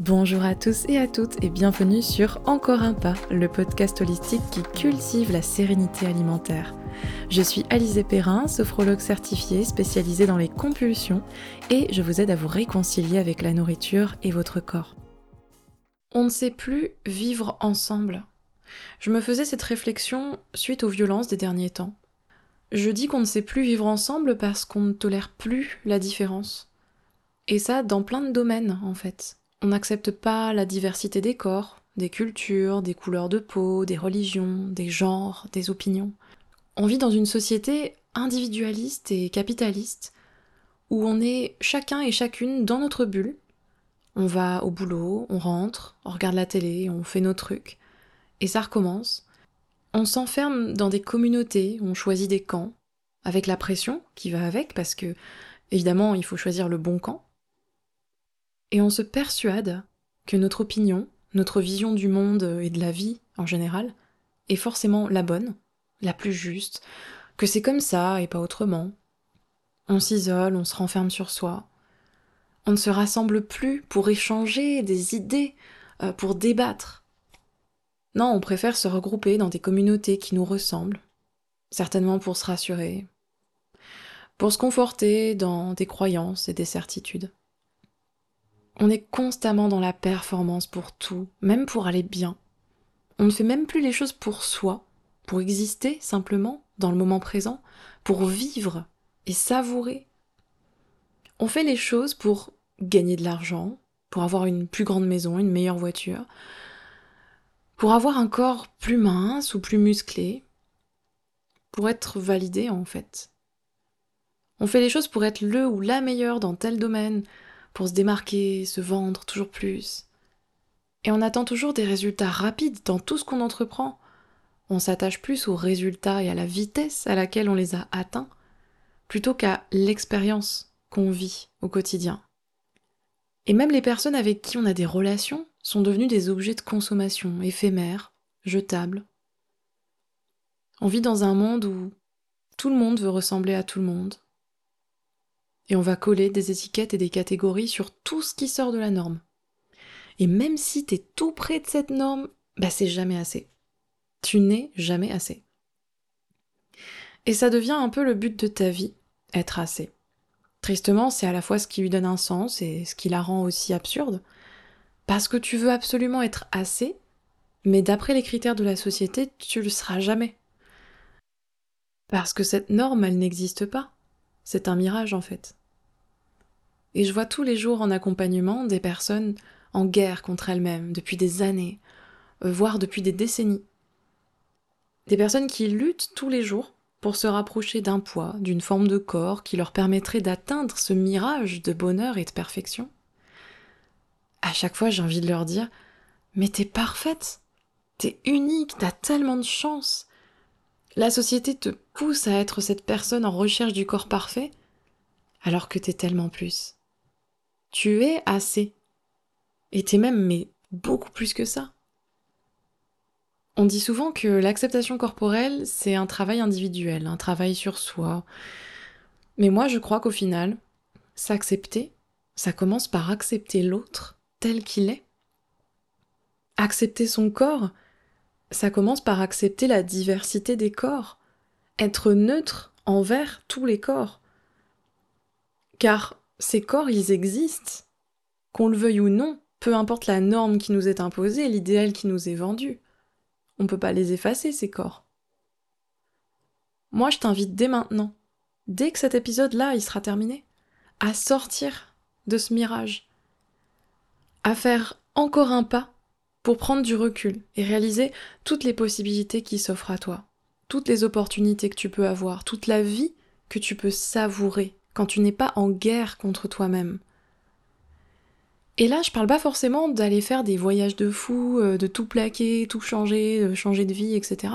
Bonjour à tous et à toutes et bienvenue sur Encore un pas, le podcast holistique qui cultive la sérénité alimentaire. Je suis Alizé Perrin, sophrologue certifiée spécialisée dans les compulsions et je vous aide à vous réconcilier avec la nourriture et votre corps. On ne sait plus vivre ensemble. Je me faisais cette réflexion suite aux violences des derniers temps. Je dis qu'on ne sait plus vivre ensemble parce qu'on ne tolère plus la différence. Et ça dans plein de domaines en fait. On n'accepte pas la diversité des corps, des cultures, des couleurs de peau, des religions, des genres, des opinions. On vit dans une société individualiste et capitaliste, où on est chacun et chacune dans notre bulle. On va au boulot, on rentre, on regarde la télé, on fait nos trucs, et ça recommence. On s'enferme dans des communautés, on choisit des camps, avec la pression qui va avec, parce que, évidemment, il faut choisir le bon camp et on se persuade que notre opinion, notre vision du monde et de la vie en général, est forcément la bonne, la plus juste, que c'est comme ça et pas autrement. On s'isole, on se renferme sur soi. On ne se rassemble plus pour échanger des idées, euh, pour débattre. Non, on préfère se regrouper dans des communautés qui nous ressemblent, certainement pour se rassurer, pour se conforter dans des croyances et des certitudes. On est constamment dans la performance pour tout, même pour aller bien. On ne fait même plus les choses pour soi, pour exister simplement dans le moment présent, pour vivre et savourer. On fait les choses pour gagner de l'argent, pour avoir une plus grande maison, une meilleure voiture, pour avoir un corps plus mince ou plus musclé, pour être validé en fait. On fait les choses pour être le ou la meilleure dans tel domaine, pour se démarquer, se vendre toujours plus. Et on attend toujours des résultats rapides dans tout ce qu'on entreprend. On s'attache plus aux résultats et à la vitesse à laquelle on les a atteints, plutôt qu'à l'expérience qu'on vit au quotidien. Et même les personnes avec qui on a des relations sont devenues des objets de consommation éphémères, jetables. On vit dans un monde où tout le monde veut ressembler à tout le monde, et on va coller des étiquettes et des catégories sur tout ce qui sort de la norme. Et même si t'es tout près de cette norme, bah c'est jamais assez. Tu n'es jamais assez. Et ça devient un peu le but de ta vie, être assez. Tristement, c'est à la fois ce qui lui donne un sens et ce qui la rend aussi absurde, parce que tu veux absolument être assez, mais d'après les critères de la société, tu le seras jamais. Parce que cette norme, elle n'existe pas. C'est un mirage en fait. Et je vois tous les jours en accompagnement des personnes en guerre contre elles-mêmes depuis des années, euh, voire depuis des décennies. Des personnes qui luttent tous les jours pour se rapprocher d'un poids, d'une forme de corps qui leur permettrait d'atteindre ce mirage de bonheur et de perfection. À chaque fois, j'ai envie de leur dire Mais t'es parfaite, t'es unique, t'as tellement de chance. La société te pousse à être cette personne en recherche du corps parfait, alors que t'es tellement plus. Tu es assez. Et t'es même, mais beaucoup plus que ça. On dit souvent que l'acceptation corporelle, c'est un travail individuel, un travail sur soi. Mais moi, je crois qu'au final, s'accepter, ça commence par accepter l'autre tel qu'il est. Accepter son corps, ça commence par accepter la diversité des corps, être neutre envers tous les corps. Car ces corps, ils existent. Qu'on le veuille ou non, peu importe la norme qui nous est imposée, l'idéal qui nous est vendu. On ne peut pas les effacer, ces corps. Moi, je t'invite dès maintenant, dès que cet épisode-là, il sera terminé, à sortir de ce mirage, à faire encore un pas pour prendre du recul et réaliser toutes les possibilités qui s'offrent à toi, toutes les opportunités que tu peux avoir, toute la vie que tu peux savourer quand tu n'es pas en guerre contre toi-même. Et là, je parle pas forcément d'aller faire des voyages de fou, euh, de tout plaquer, tout changer, de changer de vie, etc.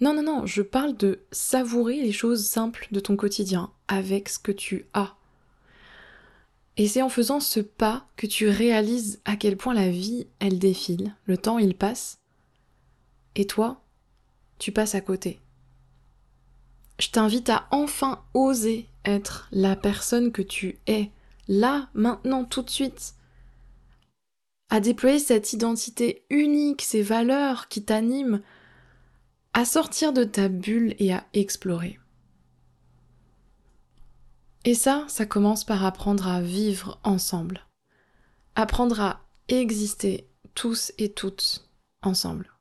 Non, non, non, je parle de savourer les choses simples de ton quotidien avec ce que tu as. Et c'est en faisant ce pas que tu réalises à quel point la vie, elle défile, le temps, il passe, et toi, tu passes à côté. Je t'invite à enfin oser être la personne que tu es, là, maintenant, tout de suite. à déployer cette identité unique, ces valeurs qui t'animent, à sortir de ta bulle et à explorer. Et ça, ça commence par apprendre à vivre ensemble, apprendre à exister tous et toutes ensemble.